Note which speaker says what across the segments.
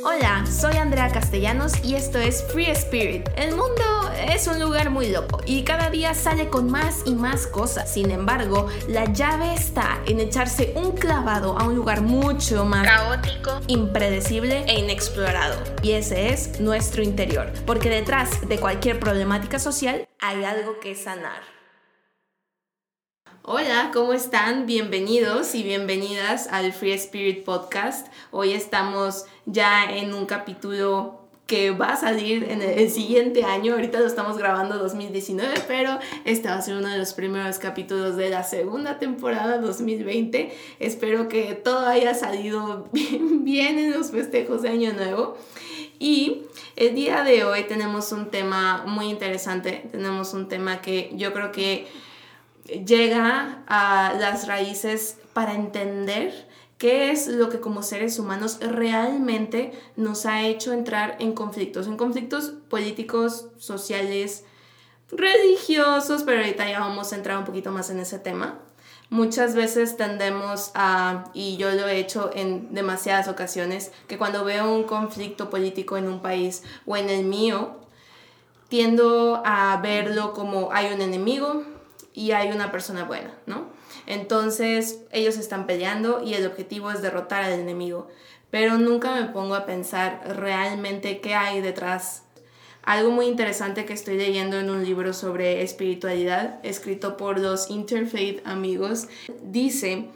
Speaker 1: Hola, soy Andrea Castellanos y esto es Free Spirit. El mundo es un lugar muy loco y cada día sale con más y más cosas. Sin embargo, la llave está en echarse un clavado a un lugar mucho más caótico, impredecible e inexplorado. Y ese es nuestro interior, porque detrás de cualquier problemática social hay algo que sanar. Hola, ¿cómo están? Bienvenidos y bienvenidas al Free Spirit Podcast. Hoy estamos ya en un capítulo que va a salir en el siguiente año. Ahorita lo estamos grabando 2019, pero este va a ser uno de los primeros capítulos de la segunda temporada 2020. Espero que todo haya salido bien, bien en los festejos de Año Nuevo. Y el día de hoy tenemos un tema muy interesante. Tenemos un tema que yo creo que llega a las raíces para entender qué es lo que como seres humanos realmente nos ha hecho entrar en conflictos, en conflictos políticos, sociales, religiosos, pero ahorita ya vamos a entrar un poquito más en ese tema. Muchas veces tendemos a, y yo lo he hecho en demasiadas ocasiones, que cuando veo un conflicto político en un país o en el mío, tiendo a verlo como hay un enemigo, y hay una persona buena, ¿no? Entonces ellos están peleando y el objetivo es derrotar al enemigo, pero nunca me pongo a pensar realmente qué hay detrás. Algo muy interesante que estoy leyendo en un libro sobre espiritualidad, escrito por los Interfaith amigos, dice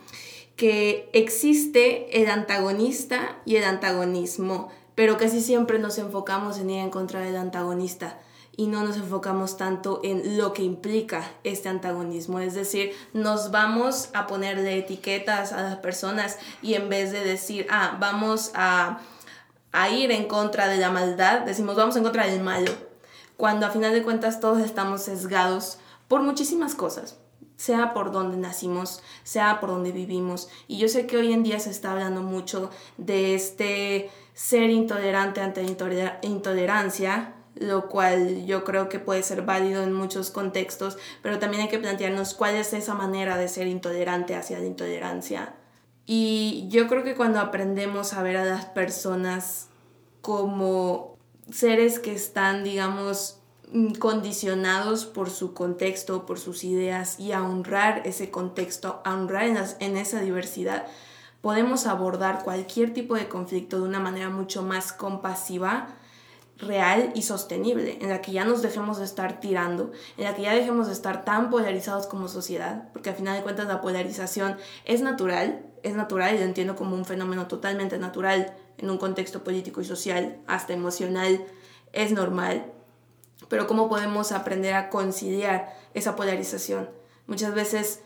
Speaker 1: que existe el antagonista y el antagonismo, pero casi siempre nos enfocamos en ir en contra del antagonista y no nos enfocamos tanto en lo que implica este antagonismo. Es decir, nos vamos a ponerle etiquetas a las personas y en vez de decir, ah, vamos a, a ir en contra de la maldad, decimos, vamos en contra del malo. Cuando a final de cuentas todos estamos sesgados por muchísimas cosas sea por donde nacimos, sea por donde vivimos. Y yo sé que hoy en día se está hablando mucho de este ser intolerante ante la intolerancia, lo cual yo creo que puede ser válido en muchos contextos, pero también hay que plantearnos cuál es esa manera de ser intolerante hacia la intolerancia. Y yo creo que cuando aprendemos a ver a las personas como seres que están, digamos, condicionados por su contexto, por sus ideas y a honrar ese contexto, a honrar en, en esa diversidad, podemos abordar cualquier tipo de conflicto de una manera mucho más compasiva real y sostenible, en la que ya nos dejemos de estar tirando, en la que ya dejemos de estar tan polarizados como sociedad, porque al final de cuentas la polarización es natural, es natural y lo entiendo como un fenómeno totalmente natural en un contexto político y social, hasta emocional, es normal, pero ¿cómo podemos aprender a conciliar esa polarización? Muchas veces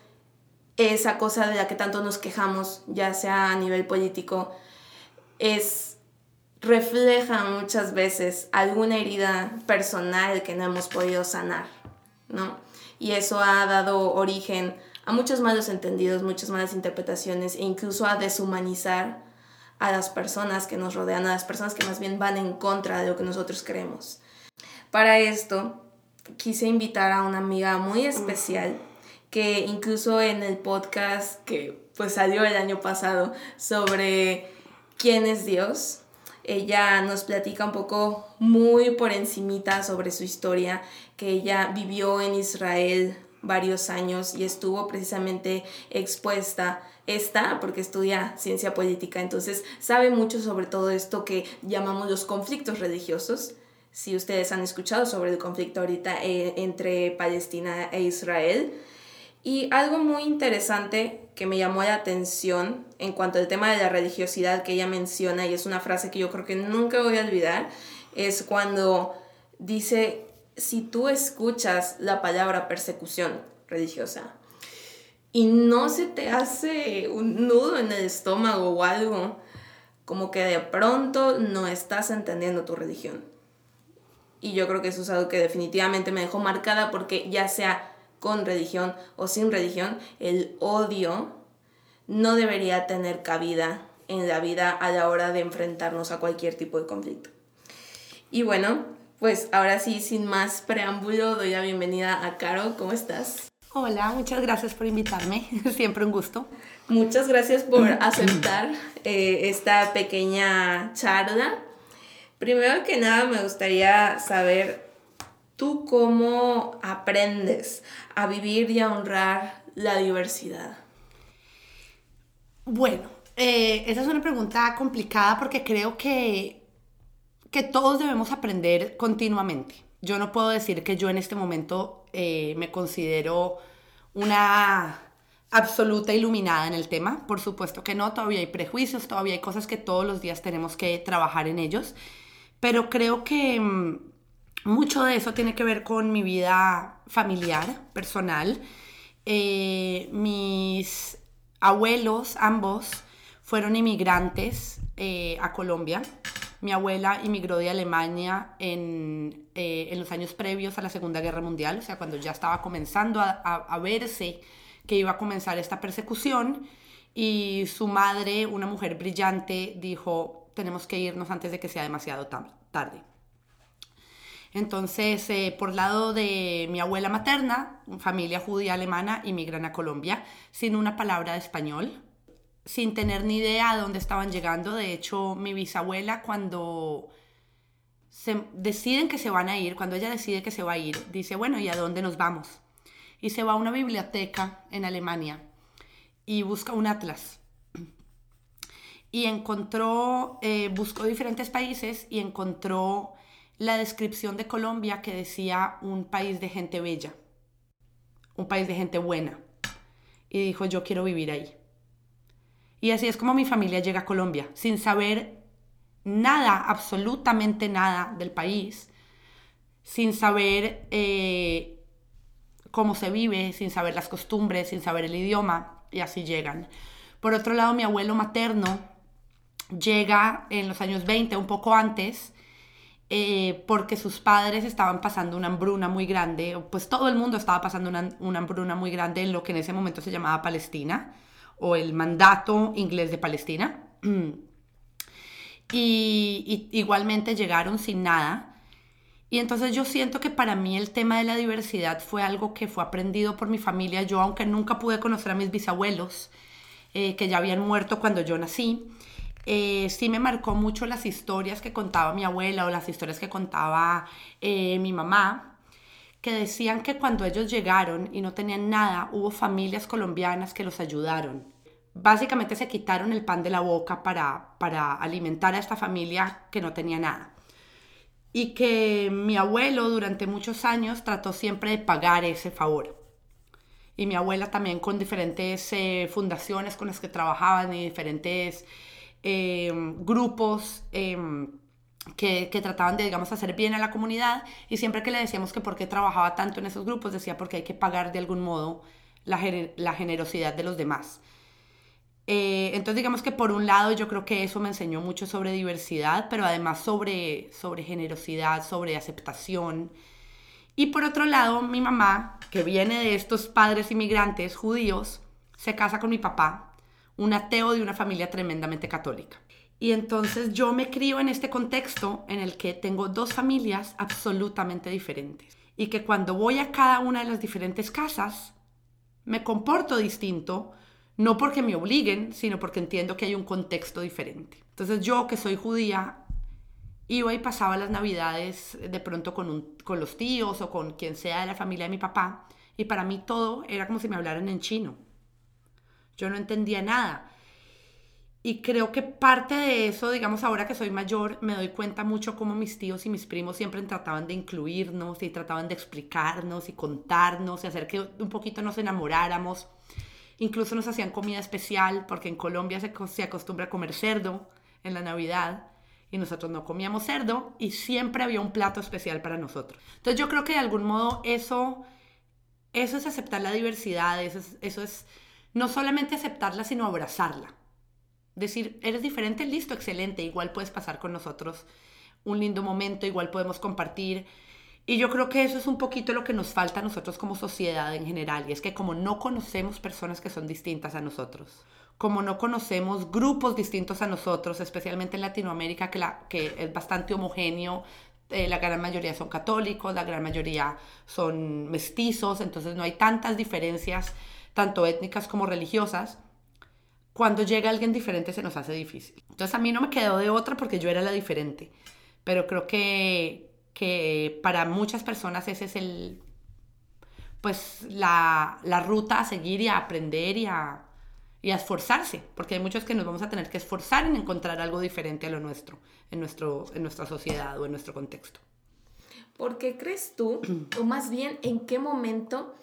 Speaker 1: esa cosa de la que tanto nos quejamos, ya sea a nivel político, es refleja muchas veces alguna herida personal que no hemos podido sanar, ¿no? Y eso ha dado origen a muchos malos entendidos, muchas malas interpretaciones e incluso a deshumanizar a las personas que nos rodean, a las personas que más bien van en contra de lo que nosotros creemos. Para esto, quise invitar a una amiga muy especial que incluso en el podcast que pues salió el año pasado sobre quién es Dios, ella nos platica un poco muy por encimita sobre su historia, que ella vivió en Israel varios años y estuvo precisamente expuesta esta porque estudia ciencia política, entonces sabe mucho sobre todo esto que llamamos los conflictos religiosos. Si ustedes han escuchado sobre el conflicto ahorita eh, entre Palestina e Israel, y algo muy interesante que me llamó la atención en cuanto al tema de la religiosidad que ella menciona, y es una frase que yo creo que nunca voy a olvidar, es cuando dice, si tú escuchas la palabra persecución religiosa y no se te hace un nudo en el estómago o algo, como que de pronto no estás entendiendo tu religión. Y yo creo que eso es algo que definitivamente me dejó marcada porque ya sea con religión o sin religión, el odio no debería tener cabida en la vida a la hora de enfrentarnos a cualquier tipo de conflicto. Y bueno, pues ahora sí, sin más preámbulo, doy la bienvenida a Caro. ¿Cómo estás?
Speaker 2: Hola, muchas gracias por invitarme. Siempre un gusto.
Speaker 1: Muchas gracias por aceptar eh, esta pequeña charla. Primero que nada me gustaría saber tú cómo aprendes a vivir y a honrar la diversidad.
Speaker 2: Bueno, eh, esa es una pregunta complicada porque creo que, que todos debemos aprender continuamente. Yo no puedo decir que yo en este momento eh, me considero una absoluta iluminada en el tema. Por supuesto que no, todavía hay prejuicios, todavía hay cosas que todos los días tenemos que trabajar en ellos. Pero creo que mm, mucho de eso tiene que ver con mi vida familiar, personal. Eh, mis abuelos, ambos, fueron inmigrantes eh, a Colombia. Mi abuela emigró de Alemania en, eh, en, los años previos a la Segunda Guerra Mundial, o sea, cuando ya estaba comenzando a, verse que iba a comenzar esta persecución. Y su madre, una mujer brillante, dijo, tenemos que irnos antes de que sea demasiado tarde. Entonces, eh, por lado de mi abuela materna, familia judía alemana, inmigran a Colombia sin una palabra de español sin tener ni idea de dónde estaban llegando. De hecho, mi bisabuela cuando se deciden que se van a ir, cuando ella decide que se va a ir, dice, bueno, ¿y a dónde nos vamos? Y se va a una biblioteca en Alemania y busca un atlas. Y encontró, eh, buscó diferentes países y encontró la descripción de Colombia que decía un país de gente bella, un país de gente buena. Y dijo, yo quiero vivir ahí. Y así es como mi familia llega a Colombia, sin saber nada, absolutamente nada del país, sin saber eh, cómo se vive, sin saber las costumbres, sin saber el idioma, y así llegan. Por otro lado, mi abuelo materno llega en los años 20, un poco antes, eh, porque sus padres estaban pasando una hambruna muy grande, pues todo el mundo estaba pasando una, una hambruna muy grande en lo que en ese momento se llamaba Palestina o el mandato inglés de Palestina. Y, igualmente llegaron sin nada. Y entonces yo siento que para mí el tema de la diversidad fue algo que fue aprendido por mi familia. Yo, aunque nunca pude conocer a mis bisabuelos, eh, que ya habían muerto cuando yo nací, eh, sí me marcó mucho las historias que contaba mi abuela o las historias que contaba eh, mi mamá que decían que cuando ellos llegaron y no tenían nada, hubo familias colombianas que los ayudaron. Básicamente se quitaron el pan de la boca para, para alimentar a esta familia que no tenía nada. Y que mi abuelo durante muchos años trató siempre de pagar ese favor. Y mi abuela también con diferentes eh, fundaciones con las que trabajaban y diferentes eh, grupos. Eh, que, trataban de, digamos, hacer bien a la comunidad y siempre que le decíamos que por qué trabajaba tanto en esos grupos, decía porque hay que pagar de algún modo la, la generosidad de los demás. Eh, entonces digamos que por un lado yo creo que eso me enseñó mucho sobre diversidad, pero además sobre, sobre generosidad, sobre aceptación. Y por otro lado, mi mamá, que viene de estos padres inmigrantes judíos, se casa con mi papá, un ateo de una familia tremendamente católica. Y entonces yo me crío en este contexto en el que tengo dos familias absolutamente diferentes. Y que cuando voy a cada una de las diferentes casas, me comporto distinto, no porque me obliguen, sino porque entiendo que hay un contexto diferente. Entonces yo, que soy judía, iba y pasaba las navidades de pronto con, con los tíos o con quien sea de la familia de mi papá, y para mí todo era como si me hablaran en chino. Yo no entendía nada. Y creo que parte de eso, digamos, ahora que soy mayor, me doy cuenta mucho cómo mis tíos y mis primos siempre trataban de incluirnos y trataban de explicarnos y contarnos y hacer que un poquito nos enamoráramos. Incluso nos hacían comida especial, porque en Colombia se, se acostumbra a comer cerdo en la Navidad y nosotros no comíamos cerdo y siempre había un plato especial para nosotros. Entonces yo creo que de algún modo eso, eso es aceptar la diversidad, eso es, eso es no solamente aceptarla, sino abrazarla decir, eres diferente, listo, excelente, igual puedes pasar con nosotros un lindo momento, igual podemos compartir. Y yo creo que eso es un poquito lo que nos falta a nosotros como sociedad en general, y es que como no conocemos personas que son distintas a nosotros, como no conocemos grupos distintos a nosotros, especialmente en Latinoamérica, que, la, que es bastante homogéneo, eh, la gran mayoría son católicos, la gran mayoría son mestizos, entonces no hay tantas diferencias, tanto étnicas como religiosas. Cuando llega alguien diferente se nos hace difícil. Entonces a mí no me quedó de otra porque yo era la diferente, pero creo que, que para muchas personas ese es el, pues la, la ruta a seguir y a aprender y a, y esforzarse, porque hay muchos que nos vamos a tener que esforzar en encontrar algo diferente a lo nuestro, en, nuestro, en nuestra sociedad o en nuestro contexto.
Speaker 1: ¿Por qué crees tú, o más bien en qué momento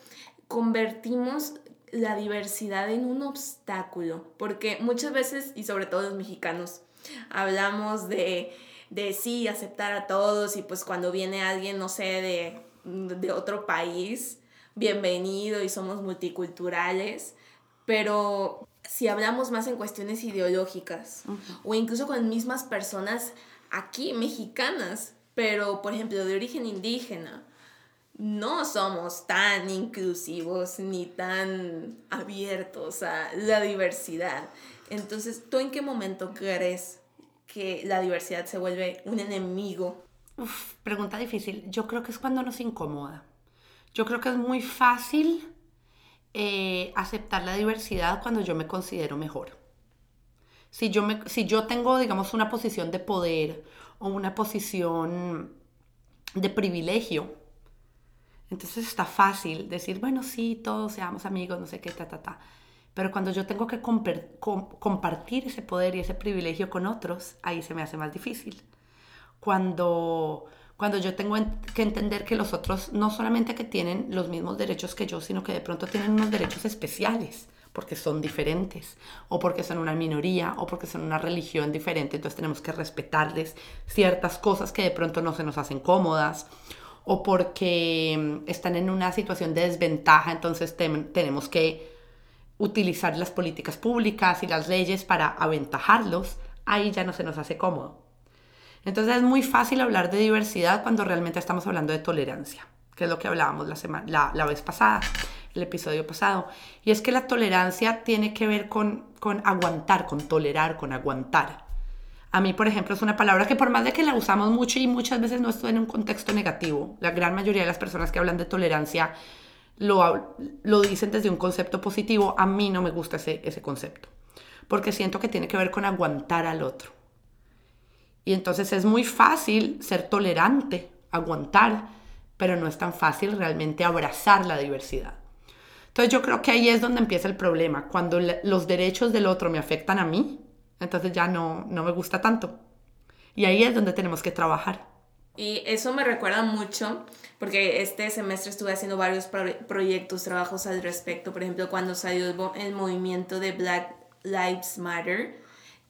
Speaker 1: convertimos la diversidad en un obstáculo? Porque muchas veces, y sobre todo los mexicanos, hablamos de, de sí, aceptar a todos y pues cuando viene alguien, no sé, de, de otro país, bienvenido y somos multiculturales pero si hablamos más en cuestiones ideológicas o incluso con mismas personas aquí mexicanas, pero por ejemplo de origen indígena, no somos tan inclusivos ni tan abiertos a la diversidad. Entonces, ¿tú en qué momento crees que la diversidad se vuelve un enemigo?
Speaker 2: Pregunta difícil. Yo creo que es cuando nos incomoda. Yo creo que es muy fácil eh, aceptar la diversidad cuando yo me considero mejor. Si yo, me, si yo tengo, digamos, una posición de poder o una posición de privilegio, entonces está fácil decir, bueno, sí, todos seamos amigos, no sé qué, ta, ta, ta. Pero cuando yo tengo que compartir ese poder y ese privilegio con otros, ahí se me hace más difícil. Cuando cuando yo tengo que entender que los otros no solamente que tienen los mismos derechos que yo, sino que de pronto tienen unos derechos especiales porque son diferentes, o porque son una minoría, o porque son una religión diferente, entonces tenemos que respetarles ciertas cosas que de pronto no se nos hacen cómodas, o porque mm, están en una situación de desventaja, entonces tenemos que utilizar las políticas públicas y las leyes para aventajarlos, ahí ya no se nos hace cómodo. Entonces es muy fácil hablar de diversidad cuando realmente estamos hablando de tolerancia, que es lo que hablábamos la, semana, la, vez pasada, el episodio pasado. Y es que la tolerancia tiene que ver con, con aguantar, con tolerar, con aguantar. A mí, por ejemplo, es una palabra que por más de que la usamos mucho y muchas veces no estoy en un contexto negativo, la gran mayoría de las personas que hablan de tolerancia lo, lo dicen desde un concepto positivo, a mí no me gusta ese, ese concepto, porque siento que tiene que ver con aguantar al otro. Y entonces es muy fácil ser tolerante, aguantar, pero no es tan fácil realmente abrazar la diversidad. Entonces yo creo que ahí es donde empieza el problema, cuando los derechos del otro me afectan a mí, entonces ya no, no me gusta tanto. Y ahí es donde tenemos que trabajar.
Speaker 1: Y eso me recuerda mucho, porque este semestre estuve haciendo varios proyectos, trabajos al respecto. Por ejemplo, cuando salió el, movimiento de Black Lives Matter,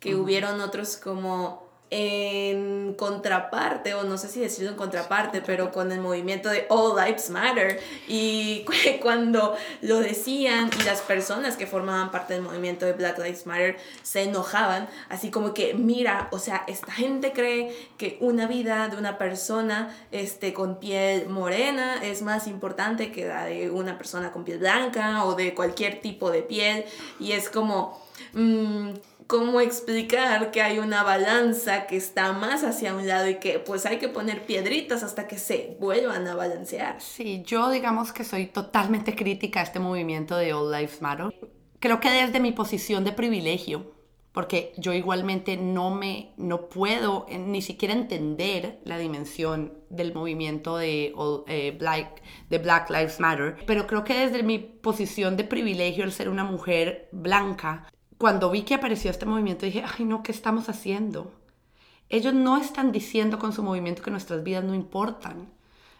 Speaker 1: que hubieron otros como en contraparte, o no sé si decirlo en contraparte, pero con el movimiento de All Lives Matter. Y cuando lo decían y las personas que formaban parte del movimiento de Black Lives Matter se enojaban, así como que, mira, o sea, esta gente cree que una vida de una persona este, con piel morena es más importante que la de una persona con piel blanca o de cualquier tipo de piel. Y es como... Mm, cómo explicar que hay una balanza que está más hacia un lado y que pues hay que poner piedritas hasta que se vuelvan a balancear.
Speaker 2: Sí, yo digamos que soy totalmente crítica a este movimiento de All Lives Matter. Creo que desde mi posición de privilegio, porque yo igualmente no me no puedo ni siquiera entender la dimensión del movimiento de, eh, Black, de Black Lives Matter, pero creo que desde mi posición de privilegio el ser una mujer blanca cuando vi que apareció este movimiento dije, ay no, ¿qué estamos haciendo? Ellos no están diciendo con su movimiento que nuestras vidas no importan.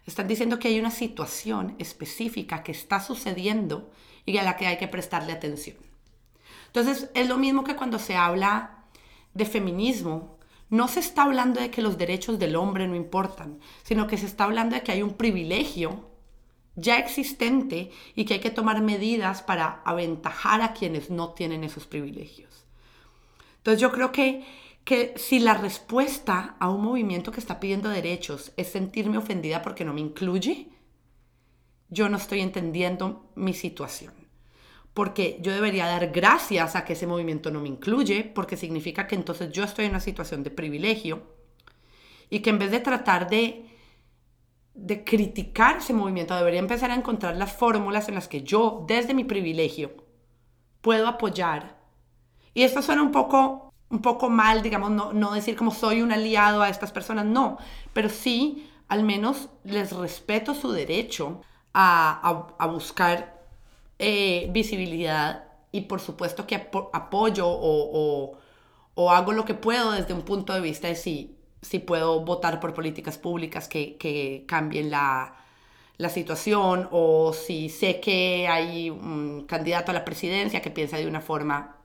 Speaker 2: Están diciendo que hay una situación específica que está sucediendo y a la que hay que prestarle atención. Entonces, es lo mismo que cuando se habla de feminismo. No se está hablando de que los derechos del hombre no importan, sino que se está hablando de que hay un privilegio ya existente y que hay que tomar medidas para aventajar a quienes no tienen esos privilegios. Entonces yo creo que, que si la respuesta a un movimiento que está pidiendo derechos es sentirme ofendida porque no me incluye, yo no estoy entendiendo mi situación. Porque yo debería dar gracias a que ese movimiento no me incluye, porque significa que entonces yo estoy en una situación de privilegio y que en vez de tratar de, de criticar ese movimiento, debería empezar a encontrar las fórmulas en las que yo, desde mi privilegio, puedo apoyar. Y esto suena un poco, un poco mal, digamos, no, no decir como soy un aliado a estas personas, no, pero sí, al menos les respeto su derecho a, a, buscar eh, visibilidad y por supuesto que apoyo o, o, o, hago lo que puedo desde un punto de vista de si, si puedo votar por políticas públicas que, que cambien la, la situación o si sé que hay un candidato a la presidencia que piensa de una forma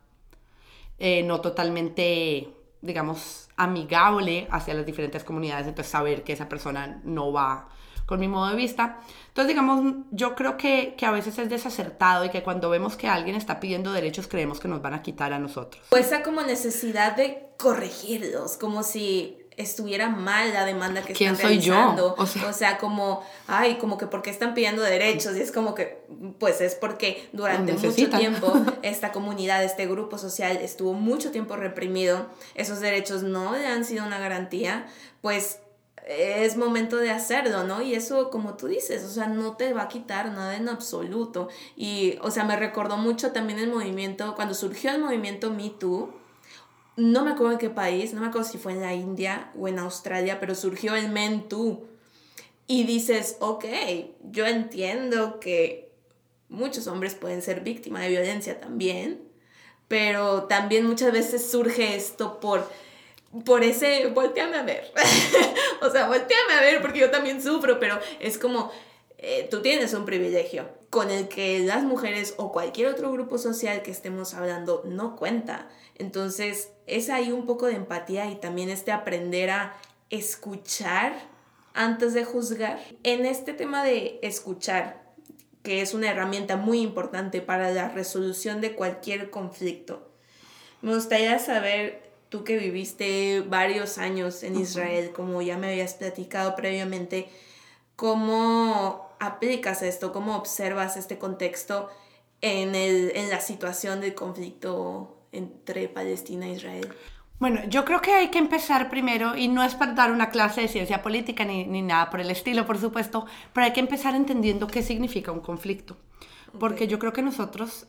Speaker 2: eh, no totalmente, digamos, amigable hacia las diferentes comunidades, entonces saber que esa persona no va con mi modo de vista. Entonces, digamos, yo creo que, que, a veces es desacertado y que cuando vemos que alguien está pidiendo derechos creemos que nos van a quitar a nosotros.
Speaker 1: Pues esa como necesidad de corregirlos, como si estuviera mal la demanda que
Speaker 2: ¿Quién
Speaker 1: están
Speaker 2: soy
Speaker 1: realizando.
Speaker 2: yo?
Speaker 1: O sea, o sea, como, ay, como que porque están pidiendo derechos y es como que, pues es porque durante mucho tiempo esta comunidad, este grupo social estuvo mucho tiempo reprimido, esos derechos no le han sido una garantía, pues es momento de hacerlo, ¿no? Y eso, como tú dices, o sea, no te va a quitar nada en absoluto. Y, o sea, me recordó mucho también el movimiento, cuando surgió el movimiento Me Too, no me acuerdo en qué país, no me acuerdo si fue en la India o en Australia, pero surgió el Men Too. Y dices, ok, yo entiendo que muchos hombres pueden ser víctimas de violencia también, pero también muchas veces surge esto por, por ese, volteame a ver. o sea, volteame a ver porque yo también sufro, pero es como, eh, tú tienes un privilegio con el que las mujeres o cualquier otro grupo social que estemos hablando no cuenta. Entonces, es ahí un poco de empatía y también este aprender a escuchar antes de juzgar. En este tema de escuchar, que es una herramienta muy importante para la resolución de cualquier conflicto, me gustaría saber, tú que viviste varios años en Israel, como ya me habías platicado previamente, cómo aplicas esto, cómo observas este contexto en, el, en la situación del conflicto entre Palestina e Israel?
Speaker 2: Bueno, yo creo que hay que empezar primero, y no es para dar una clase de ciencia política ni, ni nada por el estilo, por supuesto, pero hay que empezar entendiendo qué significa un conflicto. Porque yo creo que nosotros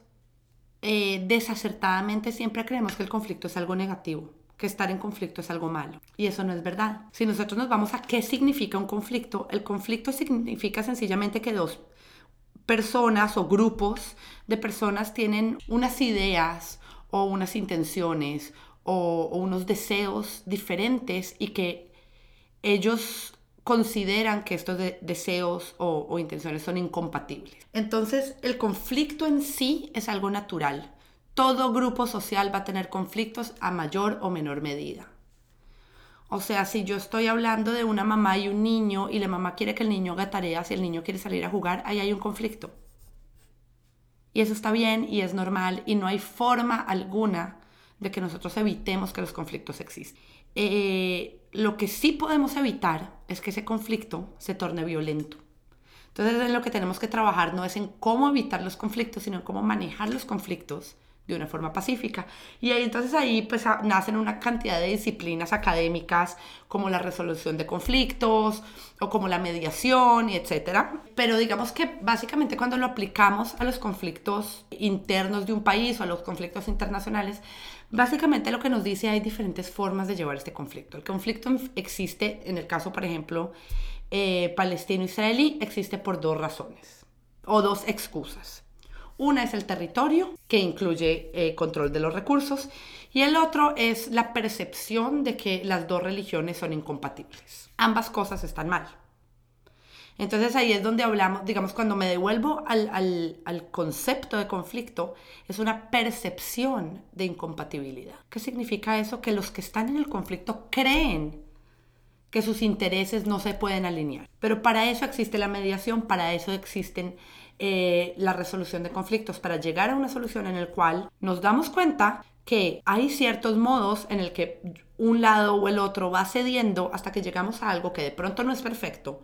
Speaker 2: eh, desacertadamente siempre creemos que el conflicto es algo negativo, que estar en conflicto es algo malo. Y eso no es verdad. Si nosotros nos vamos a qué significa un conflicto, el conflicto significa sencillamente que dos personas o grupos de personas tienen unas ideas, o unas intenciones o, unos deseos diferentes y que ellos consideran que estos deseos o, o, intenciones son incompatibles. Entonces, el conflicto en sí es algo natural. Todo grupo social va a tener conflictos a mayor o menor medida. O sea, si yo estoy hablando de una mamá y un niño y la mamá quiere que el niño haga tareas y el niño quiere salir a jugar, ahí hay un conflicto. Y eso está bien y es normal y no hay forma alguna de que nosotros evitemos que los conflictos existan. Eh, lo que sí podemos evitar es que ese conflicto se torne violento. Entonces lo que tenemos que trabajar no es en cómo evitar los conflictos, sino en cómo manejar los conflictos de una forma pacífica. Y ahí entonces ahí pues nacen una cantidad de disciplinas académicas como la resolución de conflictos o como la mediación y etcétera. Pero digamos que básicamente cuando lo aplicamos a los conflictos internos de un país o a los conflictos internacionales, básicamente lo que nos dice hay diferentes formas de llevar este conflicto. El conflicto existe en el caso, por ejemplo, eh, palestino-israelí, existe por dos razones o dos excusas. Una es el territorio, que incluye eh, control de los recursos, y el otro es la percepción de que las dos religiones son incompatibles. Ambas cosas están mal. Entonces ahí es donde hablamos, digamos, cuando me devuelvo al, al, concepto de conflicto, es una percepción de incompatibilidad. ¿Qué significa eso? Que los que están en el conflicto creen que sus intereses no se pueden alinear. Pero para eso existe la mediación, para eso existen eh, la resolución de conflictos, para llegar a una solución en el cual nos damos cuenta que hay ciertos modos en el que un lado o el otro va cediendo hasta que llegamos a algo que de pronto no es perfecto,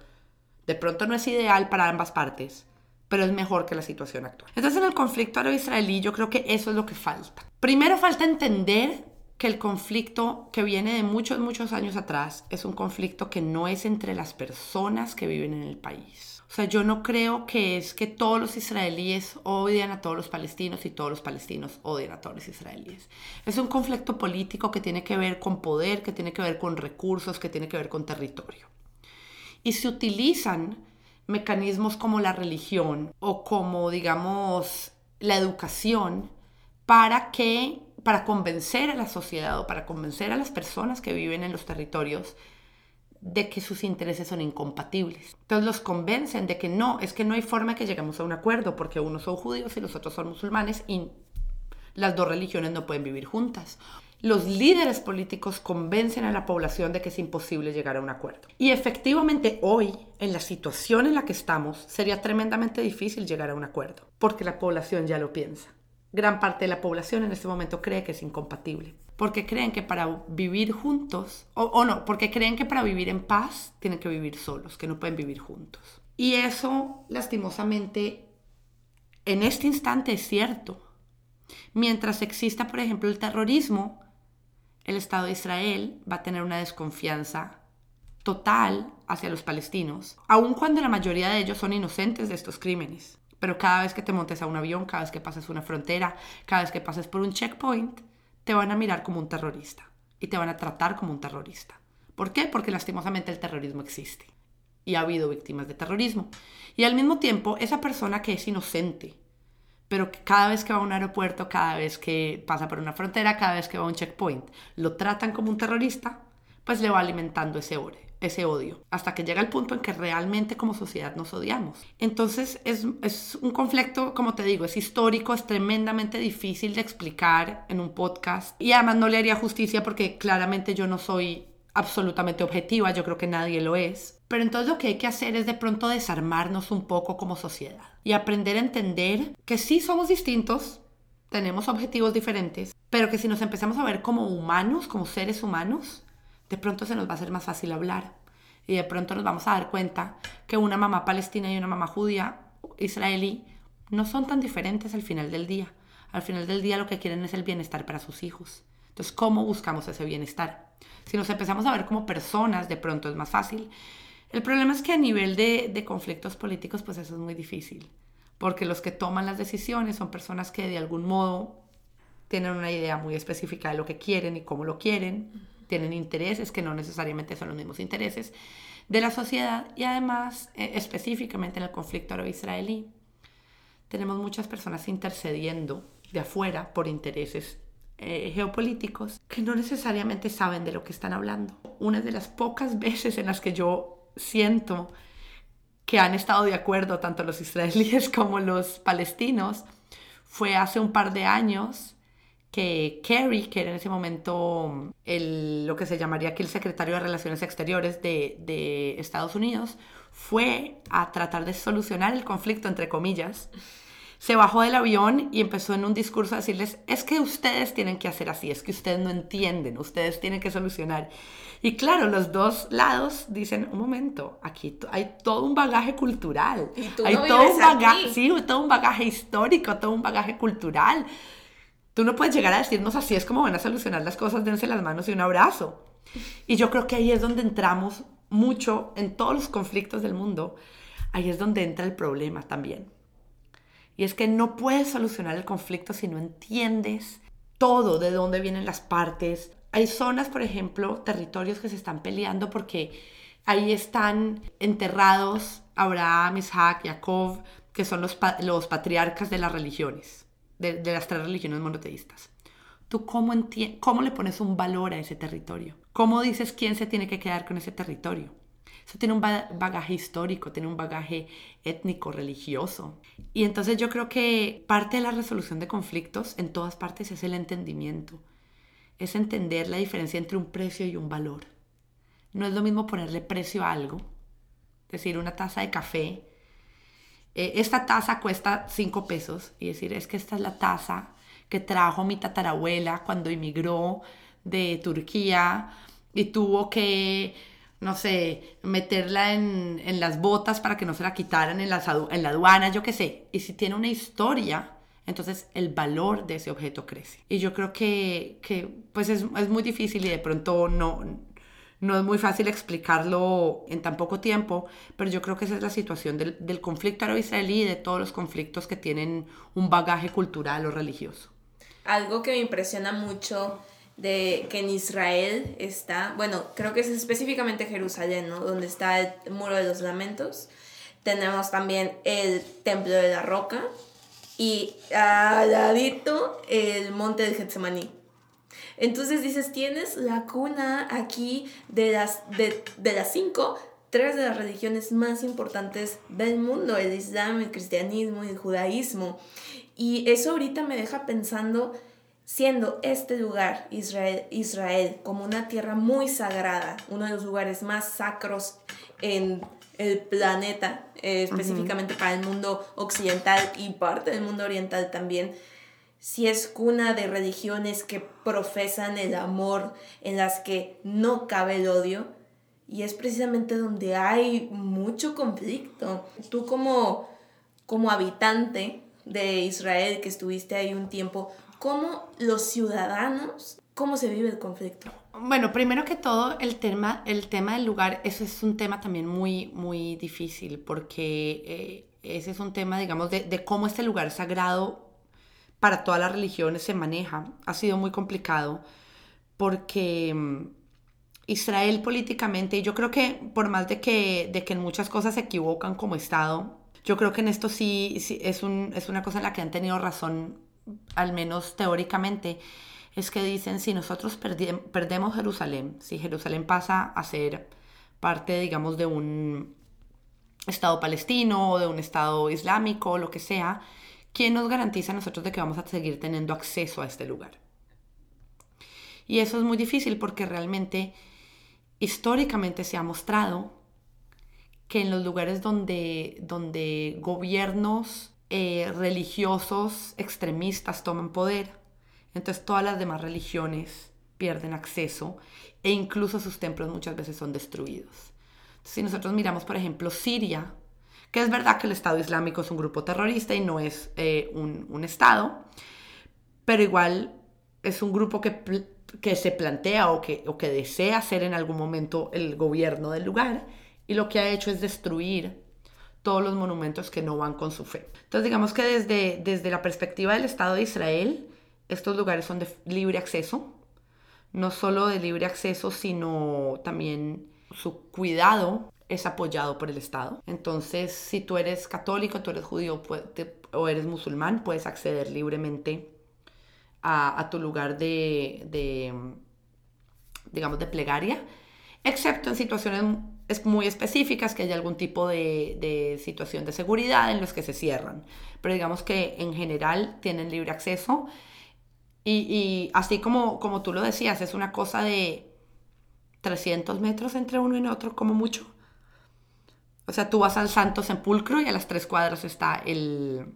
Speaker 2: de pronto no es ideal para ambas partes, pero es mejor que la situación actual. Entonces en el conflicto árabe-israelí yo creo que eso es lo que falta. Primero falta entender que el conflicto que viene de muchos, muchos años atrás es un conflicto que no es entre las personas que viven en el país. O sea, yo no creo que es que todos los israelíes odian a todos los palestinos y todos los palestinos odian a todos los israelíes. Es un conflicto político que tiene que ver con poder, que tiene que ver con recursos, que tiene que ver con territorio. Y se utilizan mecanismos como la religión o como, digamos, la educación para que para convencer a la sociedad o para convencer a las personas que viven en los territorios de que sus intereses son incompatibles. Entonces los convencen de que no, es que no hay forma que lleguemos a un acuerdo porque unos son judíos y los otros son musulmanes y las dos religiones no pueden vivir juntas. Los líderes políticos convencen a la población de que es imposible llegar a un acuerdo. Y efectivamente hoy, en la situación en la que estamos, sería tremendamente difícil llegar a un acuerdo, porque la población ya lo piensa gran parte de la población en este momento cree que es incompatible. Porque creen que para vivir juntos, o, no, porque creen que para vivir en paz tienen que vivir solos, que no pueden vivir juntos. Y eso, lastimosamente, en este instante es cierto. Mientras exista, por ejemplo, el terrorismo, el Estado de Israel va a tener una desconfianza total hacia los palestinos, aun cuando la mayoría de ellos son inocentes de estos crímenes. Pero cada vez que te montes a un avión, cada vez que pases una frontera, cada vez que pases por un checkpoint, te van a mirar como un terrorista y te van a tratar como un terrorista. ¿Por qué? Porque lastimosamente el terrorismo existe y ha habido víctimas de terrorismo. Y al mismo tiempo, esa persona que es inocente, pero que cada vez que va a un aeropuerto, cada vez que pasa por una frontera, cada vez que va a un checkpoint, lo tratan como un terrorista, pues le va alimentando ese odio ese odio, hasta que llega el punto en que realmente como sociedad nos odiamos. Entonces es, es, un conflicto, como te digo, es histórico, es tremendamente difícil de explicar en un podcast y además no le haría justicia porque claramente yo no soy absolutamente objetiva, yo creo que nadie lo es. Pero entonces lo que hay que hacer es de pronto desarmarnos un poco como sociedad y aprender a entender que sí somos distintos, tenemos objetivos diferentes, pero que si nos empezamos a ver como humanos, como seres humanos, de pronto se nos va a hacer más fácil hablar y de pronto nos vamos a dar cuenta que una mamá palestina y una mamá judía israelí no son tan diferentes al final del día. Al final del día lo que quieren es el bienestar para sus hijos. Entonces, ¿cómo buscamos ese bienestar? Si nos empezamos a ver como personas, de pronto es más fácil. El problema es que a nivel de, de conflictos políticos, pues eso es muy difícil, porque los que toman las decisiones son personas que de algún modo tienen una idea muy específica de lo que quieren y cómo lo quieren tienen intereses que no necesariamente son los mismos intereses de la sociedad y además eh, específicamente en el conflicto árabe-israelí tenemos muchas personas intercediendo de afuera por intereses eh, geopolíticos que no necesariamente saben de lo que están hablando. Una de las pocas veces en las que yo siento que han estado de acuerdo tanto los israelíes como los palestinos fue hace un par de años que Kerry, que era en ese momento el, lo que se llamaría aquí el secretario de Relaciones Exteriores de, de Estados Unidos, fue a tratar de solucionar el conflicto, entre comillas. Se bajó del avión y empezó en un discurso a decirles, es que ustedes tienen que hacer así, es que ustedes no entienden, ustedes tienen que solucionar. Y claro, los dos lados dicen, un momento, aquí hay todo un bagaje cultural. hay todo un bagaje, sí, todo un bagaje histórico, todo un bagaje cultural Tú no puedes llegar a decirnos así es como van a solucionar las cosas, dense las manos y un abrazo. Y yo creo que ahí es donde entramos mucho en todos los conflictos del mundo. Ahí es donde entra el problema también. Y es que no puedes solucionar el conflicto si no entiendes todo, de dónde vienen las partes. Hay zonas, por ejemplo, territorios que se están peleando porque ahí están enterrados Abraham, Isaac, Jacob, que son los, los patriarcas de las religiones de, las tres religiones monoteístas. ¿Tú cómo, cómo le pones un valor a ese territorio? ¿Cómo dices quién se tiene que quedar con ese territorio? Eso tiene un bagaje histórico, tiene un bagaje étnico, religioso. Y entonces yo creo que parte de la resolución de conflictos en todas partes es el entendimiento. Es entender la diferencia entre un precio y un valor. No es lo mismo ponerle precio a algo. Decir, una taza de café eh, esta taza cuesta 5 pesos y decir, es que esta es la taza que trajo mi tatarabuela cuando emigró de Turquía y tuvo que, no sé, meterla en, en las botas para que no se la quitaran en la, en la aduana, yo qué sé. Y si tiene una historia, entonces el valor de ese objeto crece. Y yo creo que, que pues es, es, muy difícil y de pronto no, no es muy fácil explicarlo en tan poco tiempo, pero yo creo que esa es la situación del, del conflicto árabe-israelí y de todos los conflictos que tienen un bagaje cultural o religioso.
Speaker 1: Algo que me impresiona mucho de que en Israel está, bueno, creo que es específicamente Jerusalén, ¿no? Donde está el Muro de los Lamentos. Tenemos también el Templo de la Roca y al ladito el Monte del Getsemaní. Entonces dices, tienes la cuna aquí de las, de, de las cinco, tres de las religiones más importantes del mundo, el Islam, el cristianismo y el judaísmo. Y eso ahorita me deja pensando, siendo este lugar, Israel, Israel, como una tierra muy sagrada, uno de los lugares más sacros en el planeta, eh, específicamente para el mundo occidental y parte del mundo oriental también, si es cuna de religiones que profesan el amor, en las que no cabe el odio, y es precisamente donde hay mucho conflicto. Tú como, como habitante de Israel, que estuviste ahí un tiempo, ¿cómo los ciudadanos, cómo se vive el conflicto?
Speaker 2: Bueno, primero que todo, el tema, el tema del lugar, eso es un tema también muy, muy difícil, porque eh, ese es un tema, digamos, de, de cómo este lugar sagrado para todas las religiones se maneja. Ha sido muy complicado porque mm, Israel políticamente, y yo creo que por más de que, de que en muchas cosas se equivocan como Estado, yo creo que en esto sí, es, un, es una cosa en la que han tenido razón, al menos teóricamente, es que dicen si nosotros perdemos Jerusalén, si Jerusalén pasa a ser parte, digamos, de un Estado palestino o de un Estado islámico lo que sea, ¿quién nos garantiza a nosotros de que vamos a seguir teniendo acceso a este lugar? Y eso es muy difícil porque realmente históricamente se ha mostrado que en los lugares donde, donde gobiernos eh, religiosos extremistas toman poder, entonces todas las demás religiones pierden acceso e incluso sus templos muchas veces son destruidos. si nosotros miramos, por ejemplo, Siria, que es verdad que el Estado Islámico es un grupo terrorista y no es eh, un, Estado, pero igual es un grupo que, que se plantea o que, o que desea ser en algún momento el gobierno del lugar y lo que ha hecho es destruir todos los monumentos que no van con su fe. Entonces digamos que desde, desde la perspectiva del Estado de Israel, estos lugares son de libre acceso, no solo de libre acceso, sino también su cuidado es apoyado por el Estado. Entonces, si tú eres católico, tú eres judío o eres musulmán, puedes acceder libremente a, tu lugar de, digamos, de plegaria, excepto en situaciones muy específicas, que haya algún tipo de, de situación de seguridad en los que se cierran. Pero digamos que en general tienen libre acceso. Y, y así como, como tú lo decías, es una cosa de 300 metros entre uno y otro, como mucho. O sea, tú vas al Santo Sepulcro y a las tres cuadras está el,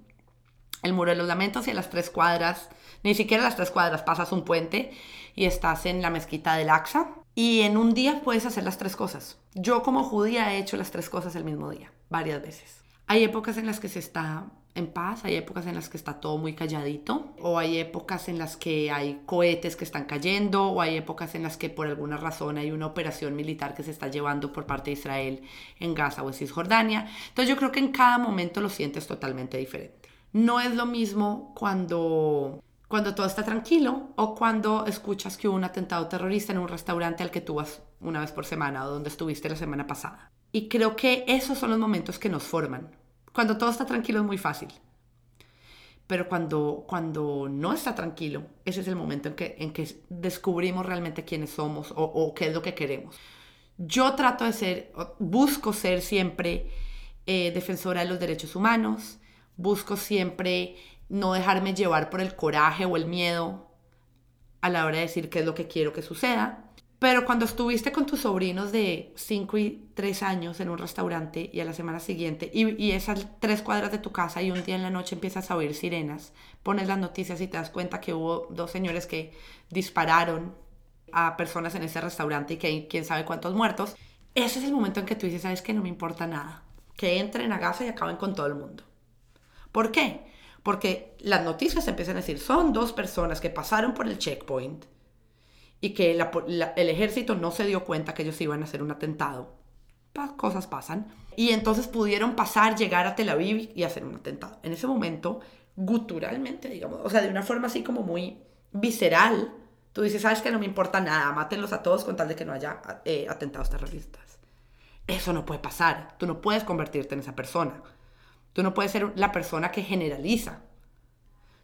Speaker 2: el Muro de los Lamentos y a las tres cuadras, ni siquiera a las tres cuadras, pasas un puente y estás en la mezquita del Aqsa. Y en un día puedes hacer las tres cosas. Yo como judía he hecho las tres cosas el mismo día, varias veces. Hay épocas en las que se está en paz, hay épocas en las que está todo muy calladito, o hay épocas en las que hay cohetes que están cayendo, o hay épocas en las que por alguna razón hay una operación militar que se está llevando por parte de Israel en Gaza o en Cisjordania. Entonces yo creo que en cada momento lo sientes totalmente diferente. No es lo mismo cuando cuando todo está tranquilo o cuando escuchas que hubo un atentado terrorista en un restaurante al que tú vas una vez por semana o donde estuviste la semana pasada. Y creo que esos son los momentos que nos forman, cuando todo está tranquilo es muy fácil. Pero cuando, cuando no está tranquilo, ese es el momento en que, en que descubrimos realmente quiénes somos o, qué es lo que queremos. Yo trato de ser, busco ser siempre eh, defensora de los derechos humanos, busco siempre no dejarme llevar por el coraje o el miedo a la hora de decir qué es lo que quiero que suceda. Pero cuando estuviste con tus sobrinos de 5 y 3 años en un restaurante y a la semana siguiente, y, esas tres cuadras de tu casa y un día en la noche empiezas a oír sirenas, pones las noticias y te das cuenta que hubo dos señores que dispararon a personas en ese restaurante y que hay quién sabe cuántos muertos, ese es el momento en que tú dices, sabes que no me importa nada, que entren a Gaza y acaben con todo el mundo. ¿Por qué? Porque las noticias empiezan a decir, son dos personas que pasaron por el checkpoint y que el ejército no se dio cuenta que ellos iban a hacer un atentado. cosas pasan. Y entonces pudieron pasar, llegar a Tel Aviv y hacer un atentado. En ese momento, guturalmente, digamos, o sea, de una forma así como muy visceral, tú dices, sabes que no me importa nada, mátenlos a todos con tal de que no haya eh, atentados terroristas. Eso no puede pasar. Tú no puedes convertirte en esa persona. Tú no puedes ser la persona que generaliza.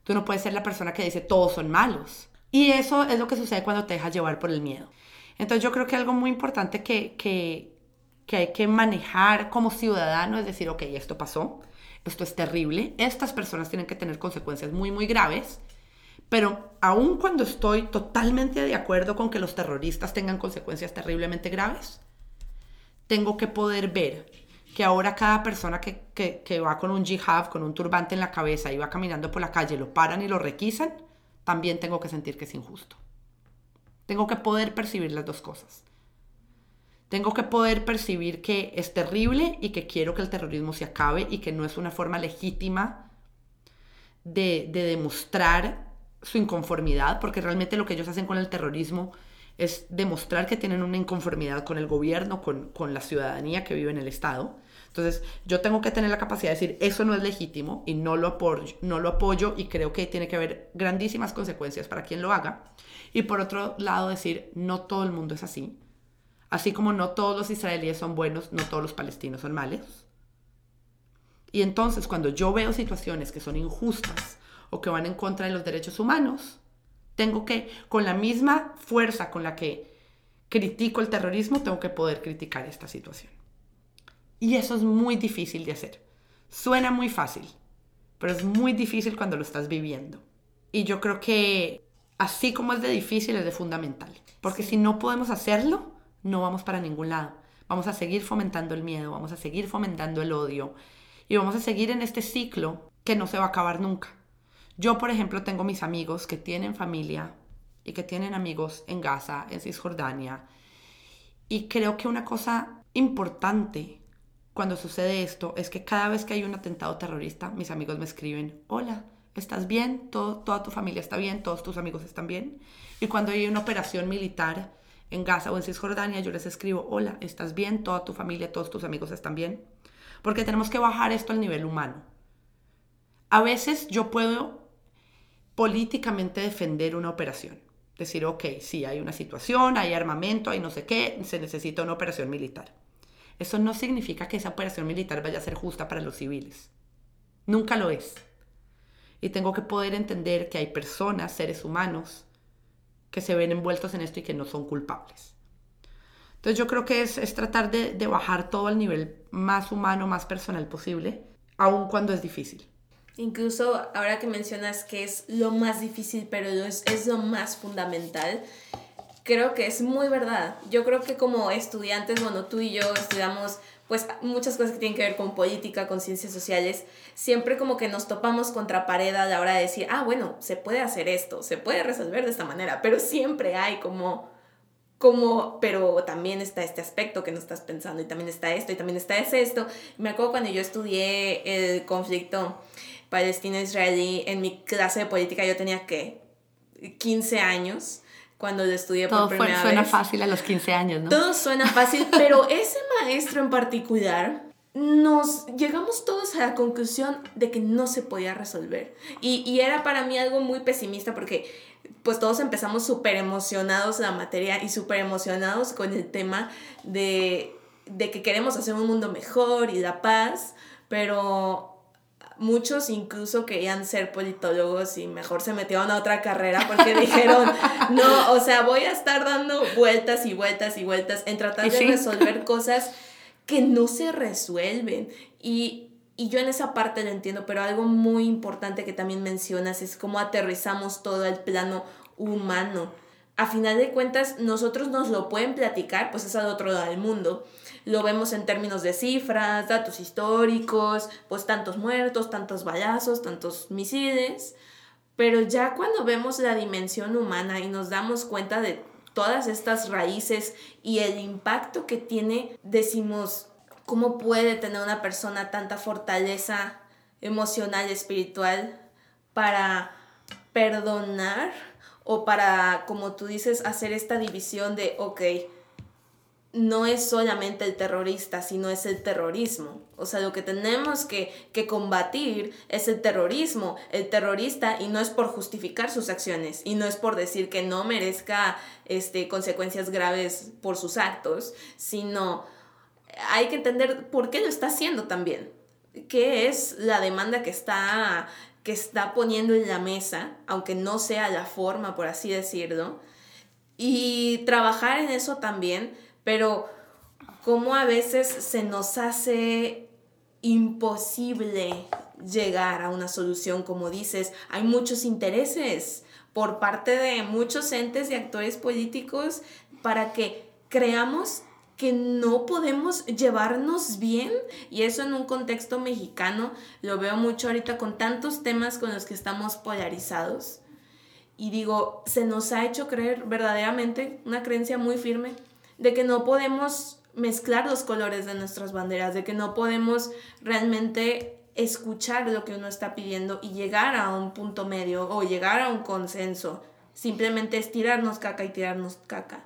Speaker 2: Tú no puedes ser la persona que dice todos son malos. Y eso es lo que sucede cuando te dejas llevar por el miedo. Entonces yo creo que algo muy importante que, que, que hay que manejar como ciudadano es decir, ok, esto pasó, esto es terrible, estas personas tienen que tener consecuencias muy, muy graves, pero aun cuando estoy totalmente de acuerdo con que los terroristas tengan consecuencias terriblemente graves, tengo que poder ver que ahora cada persona que, que, va con un jihad, con un turbante en la cabeza y va caminando por la calle, lo paran y lo requisan, también tengo que sentir que es injusto. Tengo que poder percibir las dos cosas. Tengo que poder percibir que es terrible y que quiero que el terrorismo se acabe y que no es una forma legítima de, de demostrar su inconformidad, porque realmente lo que ellos hacen con el terrorismo es demostrar que tienen una inconformidad con el gobierno, con, con, la ciudadanía que vive en el Estado. Entonces, yo tengo que tener la capacidad de decir, eso no es legítimo y no lo, apoyo, no lo apoyo y creo que tiene que haber grandísimas consecuencias para quien lo haga. Y por otro lado, decir, no todo el mundo es así. Así como no todos los israelíes son buenos, no todos los palestinos son malos. Y entonces, cuando yo veo situaciones que son injustas o que van en contra de los derechos humanos, tengo que, con la misma fuerza con la que critico el terrorismo, tengo que poder criticar esta situación. Y eso es muy difícil de hacer. Suena muy fácil, pero es muy difícil cuando lo estás viviendo. Y yo creo que así como es de difícil, es de fundamental. Porque si no podemos hacerlo, no vamos para ningún lado. Vamos a seguir fomentando el miedo, vamos a seguir fomentando el odio y vamos a seguir en este ciclo que no se va a acabar nunca. Yo, por ejemplo, tengo mis amigos que tienen familia y que tienen amigos en Gaza, en Cisjordania. Y creo que una cosa importante cuando sucede esto es que cada vez que hay un atentado terrorista, mis amigos me escriben, hola, ¿estás bien? ¿Todo, toda tu familia está bien, todos tus amigos están bien. Y cuando hay una operación militar en Gaza o en Cisjordania, yo les escribo, hola, ¿estás bien? Toda tu familia, todos tus amigos están bien. Porque tenemos que bajar esto al nivel humano. A veces yo puedo políticamente defender una operación. Decir, ok, sí, hay una situación, hay armamento, hay no sé qué, se necesita una operación militar. Eso no significa que esa operación militar vaya a ser justa para los civiles. Nunca lo es. Y tengo que poder entender que hay personas, seres humanos, que se ven envueltos en esto y que no son culpables. Entonces yo creo que es, es tratar de, de bajar todo al nivel más humano, más personal posible, aun cuando es difícil.
Speaker 1: Incluso ahora que mencionas que es lo más difícil, pero es, es lo más fundamental, creo que es muy verdad. Yo creo que como estudiantes, bueno, tú y yo estudiamos pues muchas cosas que tienen que ver con política, con ciencias sociales, siempre como que nos topamos contra pared a la hora de decir, ah, bueno, se puede hacer esto, se puede resolver de esta manera, pero siempre hay como, como, pero también está este aspecto que no estás pensando y también está esto y también está ese esto. Me acuerdo cuando yo estudié el conflicto palestina-israelí, en mi clase de política yo tenía que 15 años cuando lo estudié por primera
Speaker 2: vez. Todo suena fácil a los 15 años, ¿no?
Speaker 1: Todo suena fácil, pero ese maestro en particular nos llegamos todos a la conclusión de que no se podía resolver. Y, y era para mí algo muy pesimista porque pues todos empezamos súper emocionados la materia y súper emocionados con el tema de, de que queremos hacer un mundo mejor y la paz, pero muchos incluso querían ser politólogos y mejor se metieron a otra carrera porque dijeron, no, o sea, voy a estar dando vueltas y vueltas y vueltas en tratar de resolver cosas que no se resuelven. Y, y yo en esa parte lo entiendo, pero algo muy importante que también mencionas es cómo aterrizamos todo el plano humano. A final de cuentas, nosotros nos lo pueden platicar, pues es al otro lado del mundo lo vemos en términos de cifras, datos históricos, pues tantos muertos, tantos balazos, tantos misiles, pero ya cuando vemos la dimensión humana y nos damos cuenta de todas estas raíces y el impacto que tiene, decimos, ¿cómo puede tener una persona tanta fortaleza emocional espiritual para perdonar o para, como tú dices, hacer esta división de, ok, no es solamente el terrorista, sino es el terrorismo. O sea, lo que tenemos que, que, combatir es el terrorismo, el terrorista, y no es por justificar sus acciones, y no es por decir que no merezca este, consecuencias graves por sus actos, sino hay que entender por qué lo está haciendo también. ¿Qué es la demanda que está, que está poniendo en la mesa, aunque no sea la forma, por así decirlo? Y trabajar en eso también pero cómo a veces se nos hace imposible llegar a una solución, como dices, hay muchos intereses por parte de muchos entes y actores políticos para que creamos que no podemos llevarnos bien y eso en un contexto mexicano lo veo mucho ahorita con tantos temas con los que estamos polarizados y digo, se nos ha hecho creer verdaderamente una creencia muy firme de que no podemos mezclar los colores de nuestras banderas, de que no podemos realmente escuchar lo que uno está pidiendo y llegar a un punto medio o llegar a un consenso. Simplemente es tirarnos caca y tirarnos caca.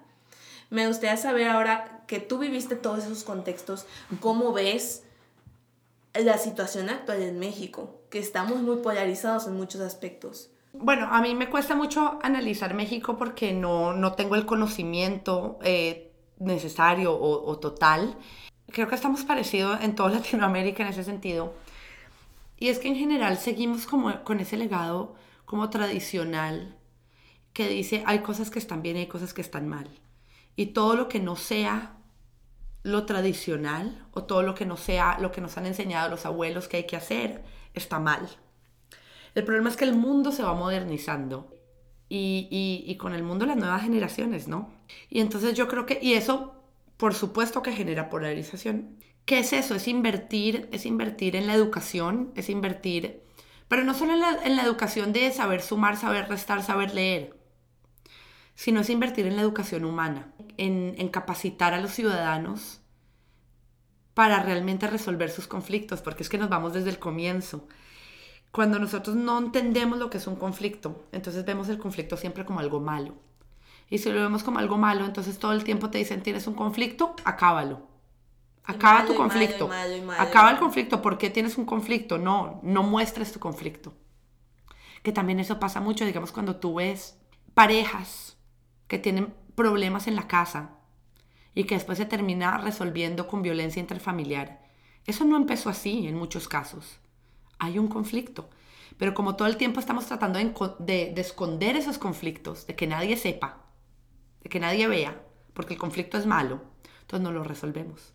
Speaker 1: Me gustaría saber ahora que tú viviste todos esos contextos, ¿cómo ves la situación actual en México? Que estamos muy polarizados en muchos aspectos.
Speaker 2: Bueno, a mí me cuesta mucho analizar México porque no, no tengo el conocimiento eh, necesario o, total. Creo que estamos parecidos en toda Latinoamérica en ese sentido. Y es que en general seguimos como con ese legado como tradicional que dice hay cosas que están bien y hay cosas que están mal. Y todo lo que no sea lo tradicional o todo lo que no sea lo que nos han enseñado los abuelos que hay que hacer está mal. El problema es que el mundo se va modernizando y, con el mundo las nuevas generaciones, ¿no? Y entonces yo creo que, y eso por supuesto que genera polarización. ¿Qué es eso? Es invertir, es invertir en la educación, es invertir, pero no solo en la, educación de saber sumar, saber restar, saber leer, sino es invertir en la educación humana, en, capacitar a los ciudadanos para realmente resolver sus conflictos, porque es que nos vamos desde el comienzo cuando nosotros no entendemos lo que es un conflicto, entonces vemos el conflicto siempre como algo malo. Y si lo vemos como algo malo, entonces todo el tiempo te dicen, tienes un conflicto, acábalo. Acaba tu conflicto. Acaba el conflicto. ¿Por qué tienes un conflicto? No, no muestres tu conflicto. Que también eso pasa mucho, digamos, cuando tú ves parejas que tienen problemas en la casa y que después se termina resolviendo con violencia interfamiliar. Eso no empezó así en muchos casos hay un conflicto. Pero como todo el tiempo estamos tratando de, esconder esos conflictos, de que nadie sepa, de que nadie vea, porque el conflicto es malo, entonces no lo resolvemos.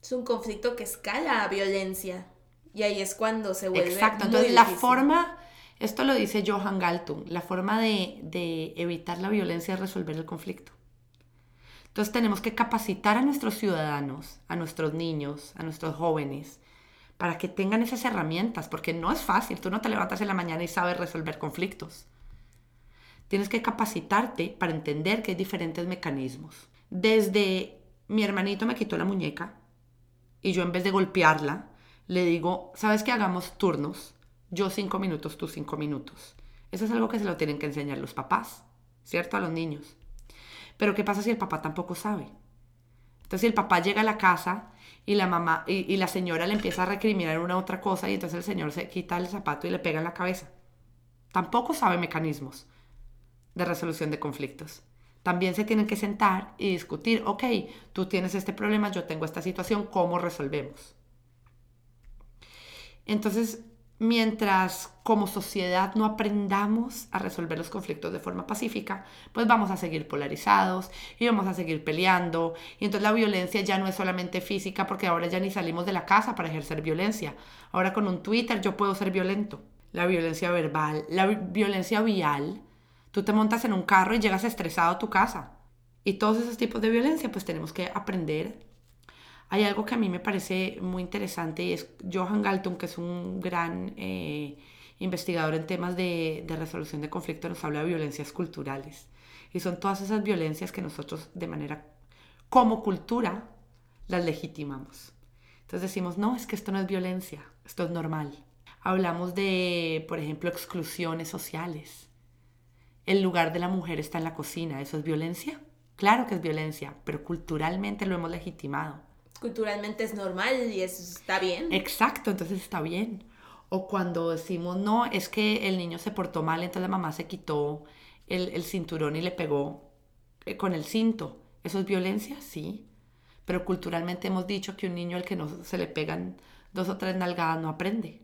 Speaker 1: Es un conflicto que escala a violencia. Y ahí es cuando se vuelve.
Speaker 2: Exacto. Entonces, la forma, esto lo dice Johan Galtung, la forma de, de evitar la violencia es resolver el conflicto. Entonces, tenemos que capacitar a nuestros ciudadanos, a nuestros niños, a nuestros jóvenes, para que tengan esas herramientas, porque no es fácil, tú no te levantas en la mañana y sabes resolver conflictos. Tienes que capacitarte para entender que hay diferentes mecanismos. Desde mi hermanito me quitó la muñeca y yo en vez de golpearla, le digo, ¿sabes que hagamos turnos? Yo cinco minutos, tú cinco minutos. Eso es algo que se lo tienen que enseñar los papás, ¿cierto? A los niños. Pero ¿qué pasa si el papá tampoco sabe? Entonces si el papá llega a la casa y la mamá y, la señora le empieza a recriminar una otra cosa y entonces el señor se quita el zapato y le pega en la cabeza. Tampoco sabe mecanismos de resolución de conflictos. También se tienen que sentar y discutir, ok, tú tienes este problema, yo tengo esta situación, ¿cómo resolvemos? Entonces, mientras como sociedad no aprendamos a resolver los conflictos de forma pacífica, pues vamos a seguir polarizados y vamos a seguir peleando. Y entonces la violencia ya no es solamente física porque ahora ya ni salimos de la casa para ejercer violencia. Ahora con un Twitter yo puedo ser violento. La violencia verbal, la violencia vial. Tú te montas en un carro y llegas estresado a tu casa. Y todos esos tipos de violencia pues tenemos que aprender hay algo que a mí me parece muy interesante y es Johan Galtung, que es un gran eh, investigador en temas de, de, resolución de conflictos, nos habla de violencias culturales. Y son todas esas violencias que nosotros de manera como cultura las legitimamos. Entonces decimos, no, es que esto no es violencia, esto es normal. Hablamos de, por ejemplo, exclusiones sociales. El lugar de la mujer está en la cocina. ¿Eso es violencia? Claro que es violencia, pero culturalmente lo hemos legitimado.
Speaker 1: Culturalmente es normal y eso está bien.
Speaker 2: Exacto, entonces está bien. O cuando decimos, no, es que el niño se portó mal, entonces la mamá se quitó el, cinturón y le pegó eh, con el cinto. ¿Eso es violencia? Sí. Pero culturalmente hemos dicho que un niño al que no se le pegan dos o tres nalgadas no aprende.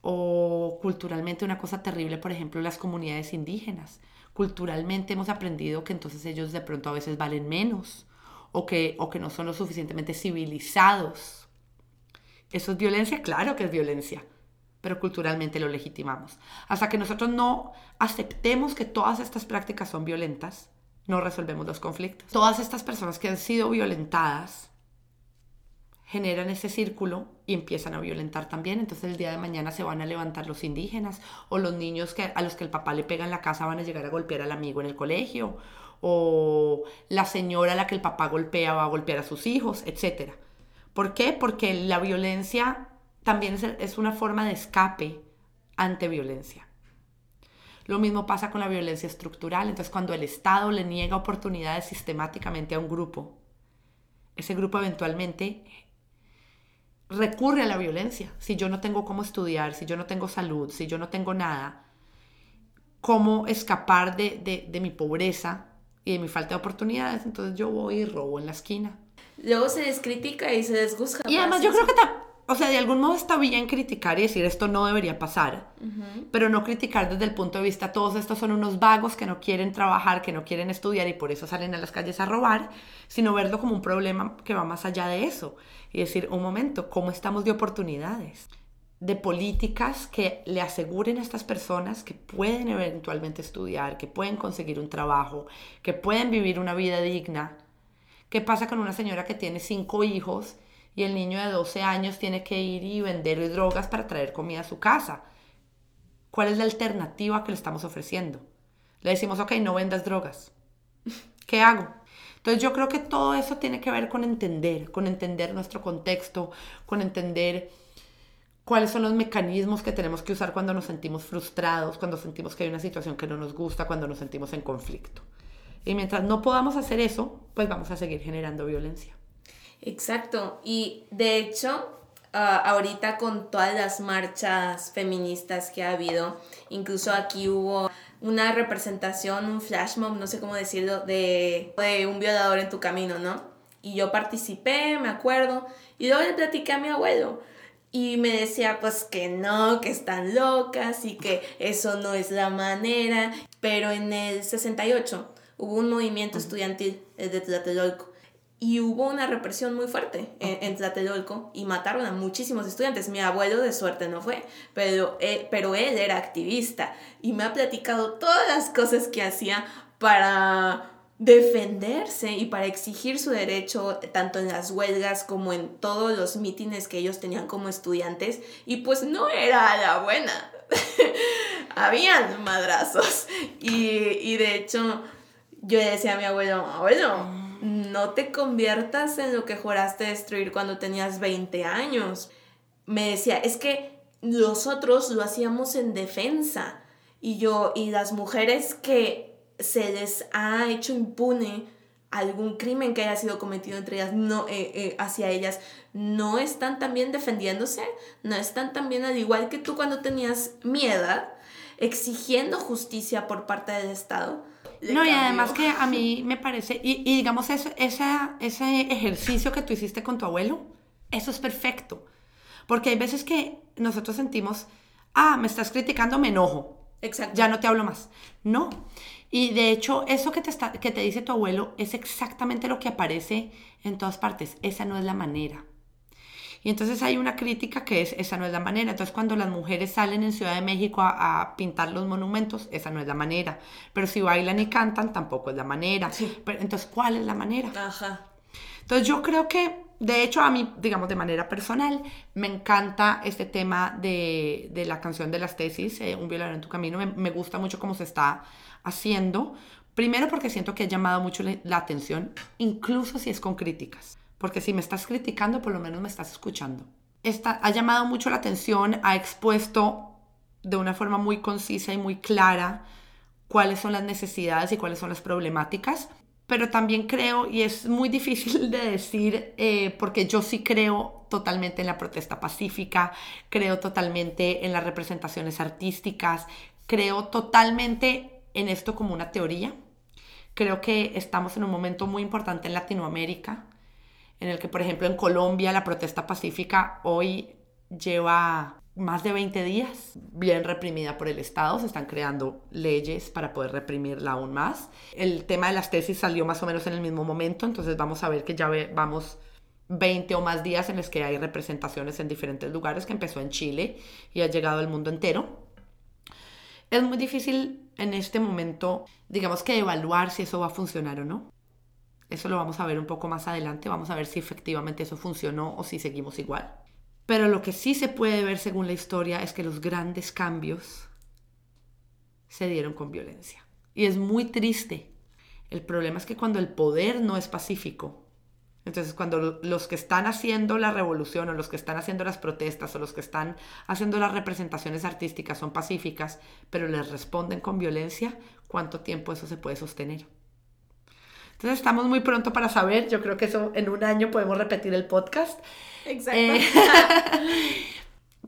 Speaker 2: O culturalmente una cosa terrible, por ejemplo, las comunidades indígenas. Culturalmente hemos aprendido que entonces ellos de pronto a veces valen menos o que, o que no son lo suficientemente civilizados. ¿Eso es violencia? Claro que es violencia pero culturalmente lo legitimamos. Hasta que nosotros no aceptemos que todas estas prácticas son violentas, no resolvemos los conflictos. Todas estas personas que han sido violentadas generan ese círculo y empiezan a violentar también. Entonces el día de mañana se van a levantar los indígenas o los niños que, a los que el papá le pega en la casa van a llegar a golpear al amigo en el colegio o la señora a la que el papá golpea va a golpear a sus hijos, etc. ¿Por qué? Porque la violencia también es, una forma de escape ante violencia. Lo mismo pasa con la violencia estructural. Entonces, cuando el Estado le niega oportunidades sistemáticamente a un grupo, ese grupo eventualmente recurre a la violencia. Si yo no tengo cómo estudiar, si yo no tengo salud, si yo no tengo nada, cómo escapar de, de mi pobreza y de mi falta de oportunidades, entonces yo voy y robo en la esquina.
Speaker 1: Luego se descritica y se desgusta.
Speaker 2: Y además yo creo que o sea, de algún modo está bien criticar y decir esto no debería pasar, pero no criticar desde el punto de vista todos estos son unos vagos que no quieren trabajar, que no quieren estudiar y por eso salen a las calles a robar, sino verlo como un problema que va más allá de eso y decir, un momento, ¿cómo estamos de oportunidades? De políticas que le aseguren a estas personas que pueden eventualmente estudiar, que pueden conseguir un trabajo, que pueden vivir una vida digna. ¿Qué pasa con una señora que tiene cinco hijos y el niño de 12 años tiene que ir y vender drogas para traer comida a su casa. ¿Cuál es la alternativa que le estamos ofreciendo? Le decimos, ok, no vendas drogas. ¿Qué hago? Entonces yo creo que todo eso tiene que ver con entender, con entender nuestro contexto, con entender cuáles son los mecanismos que tenemos que usar cuando nos sentimos frustrados, cuando sentimos que hay una situación que no nos gusta, cuando nos sentimos en conflicto. Y mientras no podamos hacer eso, pues vamos a seguir generando violencia.
Speaker 1: Exacto. Y de hecho, ah, ahorita con todas las marchas feministas que ha habido, incluso aquí hubo una representación, un flash mob, no sé cómo decirlo, de, de un violador en tu camino, ¿no? Y yo participé, me acuerdo, y luego le platiqué a mi abuelo. Y me decía pues que no, que están locas y que eso no es la manera. Pero en el 68 hubo un movimiento estudiantil de Tlatelolco y hubo una represión muy fuerte en, Tlatelolco y mataron a muchísimos estudiantes. Mi abuelo de suerte no fue, pero, él, pero él era activista y me ha platicado todas las cosas que hacía para defenderse y para exigir su derecho tanto en las huelgas como en todos los mítines que ellos tenían como estudiantes y pues no era la buena. Habían madrazos y, y de hecho yo decía a mi abuelo, abuelo, no te conviertas en lo que juraste destruir cuando tenías 20 años. Me decía, es que nosotros lo hacíamos en defensa y yo y las mujeres que se les ha hecho impune algún crimen que haya sido cometido entre ellas, no, eh, eh, hacia ellas, no están también defendiéndose, no están también al igual que tú cuando tenías miedo, exigiendo justicia por parte del Estado.
Speaker 2: No, y además que a mí me parece, y, digamos, eso, esa, ese ejercicio que tú hiciste con tu abuelo, eso es perfecto. Porque hay veces que nosotros sentimos, ah, me estás criticando, me enojo. Exacto. Ya no te hablo más. No. Y de hecho, eso que te, está, que te dice tu abuelo es exactamente lo que aparece en todas partes. Esa no es la manera. Y entonces hay una crítica que es, esa no es la manera. Entonces cuando las mujeres salen en Ciudad de México a, pintar los monumentos, esa no es la manera. Pero si bailan y cantan, tampoco es la manera. Pero, entonces, ¿cuál es la manera? Ajá. Entonces yo creo que, de hecho, a mí, digamos, de manera personal, me encanta este tema de, de la canción de las tesis, eh, Un violador en tu camino. Me, gusta mucho cómo se está haciendo. Primero porque siento que ha llamado mucho la atención, incluso si es con críticas. Porque si me estás criticando, por lo menos me estás escuchando. está, ha llamado mucho la atención, ha expuesto de una forma muy concisa y muy clara cuáles son las necesidades y cuáles son las problemáticas. Pero también creo, y es muy difícil de decir, eh, porque yo sí creo totalmente en la protesta pacífica, creo totalmente en las representaciones artísticas, creo totalmente en esto como una teoría. Creo que estamos en un momento muy importante en Latinoamérica, en el que, por ejemplo, en Colombia la protesta pacífica hoy lleva más de 20 días bien reprimida por el Estado, se están creando leyes para poder reprimirla aún más. El tema de las tesis salió más o menos en el mismo momento, entonces vamos a ver que ya vamos 20 o más días en los que hay representaciones en diferentes lugares, que empezó en Chile y ha llegado al mundo entero. Es muy difícil en este momento, digamos que evaluar si eso va a funcionar o no. Eso lo vamos a ver un poco más adelante, vamos a ver si efectivamente eso funcionó o si seguimos igual. Pero lo que sí se puede ver según la historia es que los grandes cambios se dieron con violencia. Y es muy triste. El problema es que cuando el poder no es pacífico, entonces cuando los que están haciendo la revolución o los que están haciendo las protestas o los que están haciendo las representaciones artísticas son pacíficas, pero les responden con violencia, ¿cuánto tiempo eso se puede sostener? Entonces estamos muy pronto para saber, yo creo que eso en un año podemos repetir el podcast. Exacto. Eh,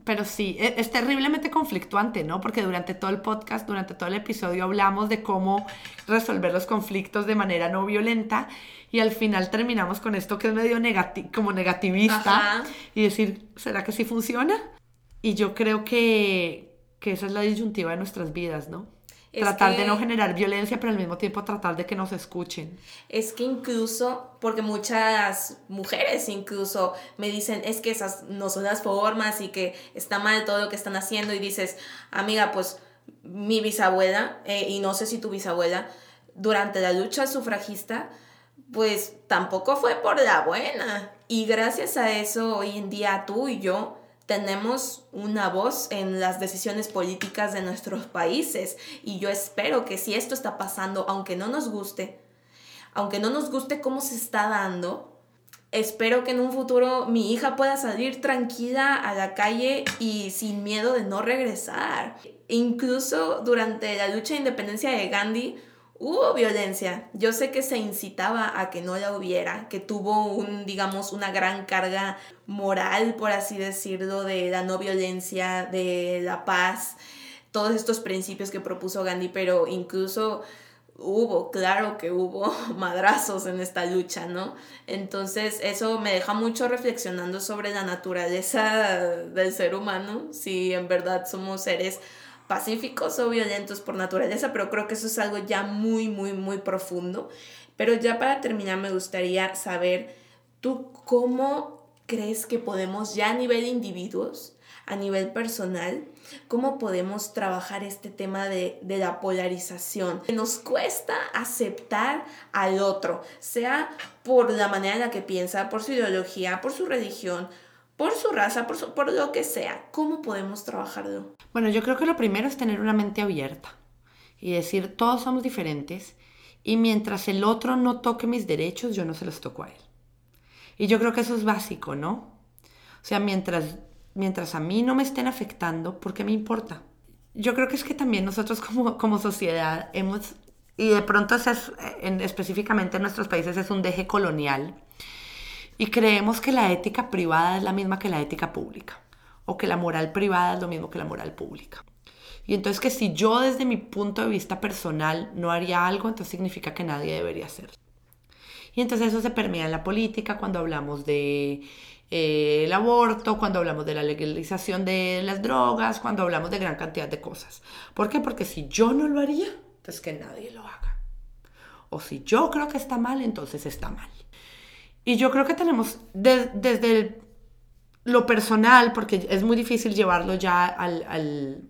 Speaker 2: pero sí, e, es, terriblemente conflictuante, ¿no? Porque durante todo el podcast, durante todo el episodio hablamos de cómo resolver los conflictos de manera no violenta y al final terminamos con esto que es medio como negativista y decir, ¿será que sí funciona? Y yo creo que, que esa es la disyuntiva de nuestras vidas, ¿no? Tratar de no generar violencia, pero al mismo tiempo tratar de que nos escuchen.
Speaker 1: Es que incluso, porque muchas mujeres incluso me dicen, es que esas no son las formas y que está mal todo lo que están haciendo y dices, amiga, pues mi bisabuela, eh, y no sé si tu bisabuela, durante la lucha sufragista, pues tampoco fue por la buena. Y gracias a eso, hoy en día tú y yo tenemos una voz en las decisiones políticas de nuestros países y yo espero que si esto está pasando, aunque no nos guste, aunque no nos guste cómo se está dando, espero que en un futuro mi hija pueda salir tranquila a la calle y sin miedo de no regresar. Incluso durante la lucha de independencia de Gandhi, hubo violencia. Yo sé que se incitaba a que no la hubiera, que tuvo un, digamos, una gran carga moral, por así decirlo, de la no violencia, de la paz, todos estos principios que propuso Gandhi, pero incluso hubo, claro que hubo madrazos en esta lucha, ¿no? Entonces eso me deja mucho reflexionando sobre la naturaleza del ser humano, si en verdad somos seres pacíficos o violentos por naturaleza, pero creo que eso es algo ya muy, muy, muy profundo. Pero ya para terminar me gustaría saber, ¿tú cómo crees que podemos ya a nivel individuos, a nivel personal, cómo podemos trabajar este tema de, de la polarización? Nos cuesta aceptar al otro, sea por la manera en la que piensa, por su ideología, por su religión, por su raza, por, por lo que sea. ¿Cómo podemos trabajarlo?
Speaker 2: Bueno, yo creo que lo primero es tener una mente abierta y decir, todos somos diferentes y mientras el otro no toque mis derechos, yo no se los toco a él. Y yo creo que eso es básico, ¿no? O sea, mientras, mientras a mí no me estén afectando, ¿por qué me importa? Yo creo que es que también nosotros como, como sociedad hemos, y de pronto es, en, específicamente en nuestros países es un deje colonial, y creemos que la ética privada es la misma que la ética pública o que la moral privada es lo mismo que la moral pública. Y entonces que si yo desde mi punto de vista personal no haría algo, entonces significa que nadie debería hacerlo. Y entonces eso se permea en la política cuando hablamos de eh, el aborto, cuando hablamos de la legalización de las drogas, cuando hablamos de gran cantidad de cosas. ¿Por qué? Porque si yo no lo haría, entonces que nadie lo haga. O si yo creo que está mal, entonces está mal. Y yo creo que tenemos desde lo personal, porque es muy difícil llevarlo ya al,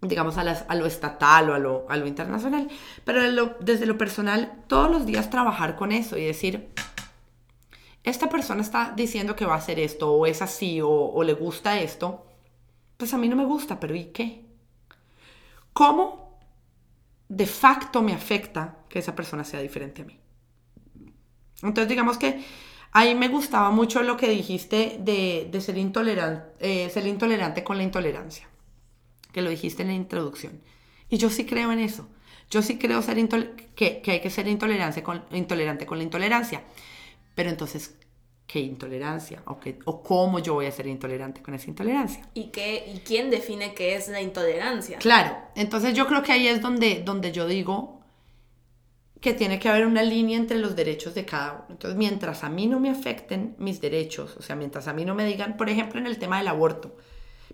Speaker 2: digamos, a, lo estatal o a lo, a lo internacional, pero desde lo personal, todos los días trabajar con eso y decir, esta persona está diciendo que va a hacer esto, o es así, o le gusta esto, pues a mí no me gusta, pero ¿y qué? ¿Cómo de facto me afecta que esa persona sea diferente a mí? Entonces digamos que Ahí me gustaba mucho lo que dijiste de, de ser, intolerante, eh, ser intolerante con la intolerancia, que lo dijiste en la introducción. Y yo sí creo en eso. Yo sí creo ser que, que, hay que ser intolerante con, intolerante con la intolerancia. Pero entonces, ¿qué intolerancia? ¿O, qué, ¿O cómo yo voy a ser intolerante con esa intolerancia?
Speaker 1: ¿Y, qué, ¿Y quién define qué es la intolerancia?
Speaker 2: Claro, entonces yo creo que ahí es donde, donde yo digo, que tiene que haber una línea entre los derechos de cada uno. Entonces, mientras a mí no me afecten mis derechos, o sea, mientras a mí no me digan, por ejemplo, en el tema del aborto,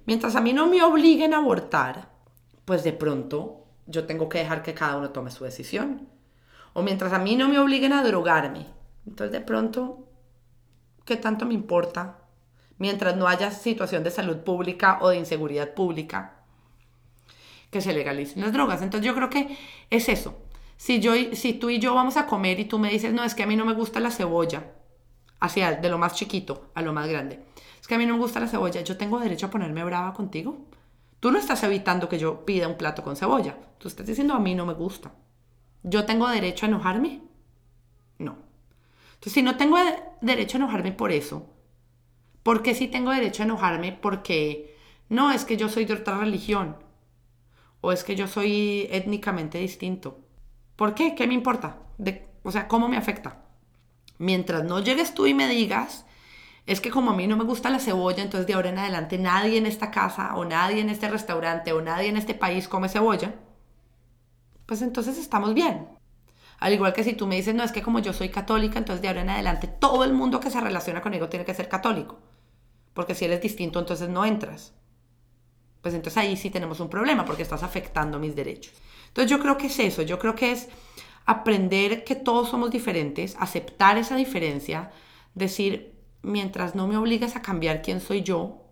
Speaker 2: mientras a mí no me obliguen a abortar, pues de pronto yo tengo que dejar que cada uno tome su decisión. O mientras a mí no me obliguen a drogarme, entonces de pronto, ¿qué tanto me importa? Mientras no haya situación de salud pública o de inseguridad pública, que se legalicen las drogas. Entonces yo creo que es eso si, yo, si tú y yo vamos a comer y tú me dices, no, es que a mí no me gusta la cebolla, hacia de lo más chiquito a lo más grande, es que a mí no me gusta la cebolla, yo tengo derecho a ponerme brava contigo. Tú no estás evitando que yo pida un plato con cebolla, tú estás diciendo a mí no me gusta. ¿Yo tengo derecho a enojarme? No. Entonces, si no tengo derecho a enojarme por eso, ¿por qué sí tengo derecho a enojarme? Porque no es que yo soy de otra religión o es que yo soy étnicamente distinto ¿Por qué? ¿Qué me importa? De, o sea, ¿cómo me afecta? Mientras no llegues tú y me digas, es que como a mí no me gusta la cebolla, entonces de ahora en adelante nadie en esta casa o nadie en este restaurante o nadie en este país come cebolla, pues entonces estamos bien. Al igual que si tú me dices, no, es que como yo soy católica, entonces de ahora en adelante todo el mundo que se relaciona conmigo tiene que ser católico. Porque si eres distinto, entonces no entras. Pues entonces ahí sí tenemos un problema porque estás afectando mis derechos. Entonces yo creo que es eso, yo creo que es aprender que todos somos diferentes, aceptar esa diferencia, decir, mientras no me obligues a cambiar quién soy yo,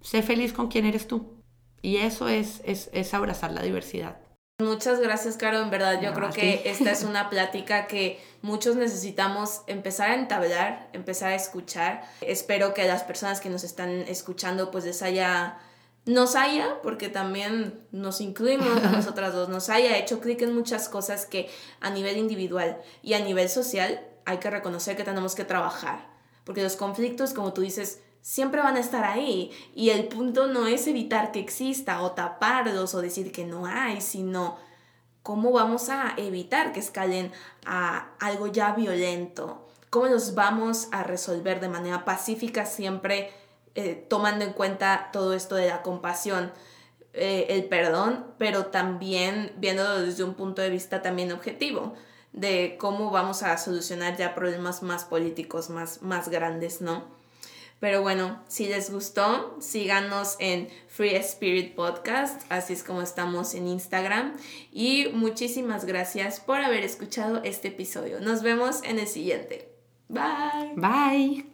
Speaker 2: sé feliz con quién eres tú. Y eso es, es, abrazar la diversidad.
Speaker 1: Muchas gracias, Caro. En verdad, yo creo que esta es una plática que muchos necesitamos empezar a entablar, empezar a escuchar. Espero que las personas que nos están escuchando pues les haya nos haya, porque también nos incluimos a nosotras dos, nos haya hecho clic en muchas cosas que a nivel individual y a nivel social hay que reconocer que tenemos que trabajar. Porque los conflictos, como tú dices, siempre van a estar ahí. Y el punto no es evitar que exista o taparlos o decir que no hay, sino cómo vamos a evitar que escalen a algo ya violento. Cómo los vamos a resolver de manera pacífica siempre eh, tomando en cuenta todo esto de la compasión, eh, el perdón, pero también viéndolo desde un punto de vista también objetivo de cómo vamos a solucionar ya problemas más políticos, más, más grandes, ¿no? Pero bueno, si les gustó, síganos en Free Spirit Podcast, así es como estamos en Instagram. Y muchísimas gracias por haber escuchado este episodio. Nos vemos en el siguiente. Bye.
Speaker 2: Bye.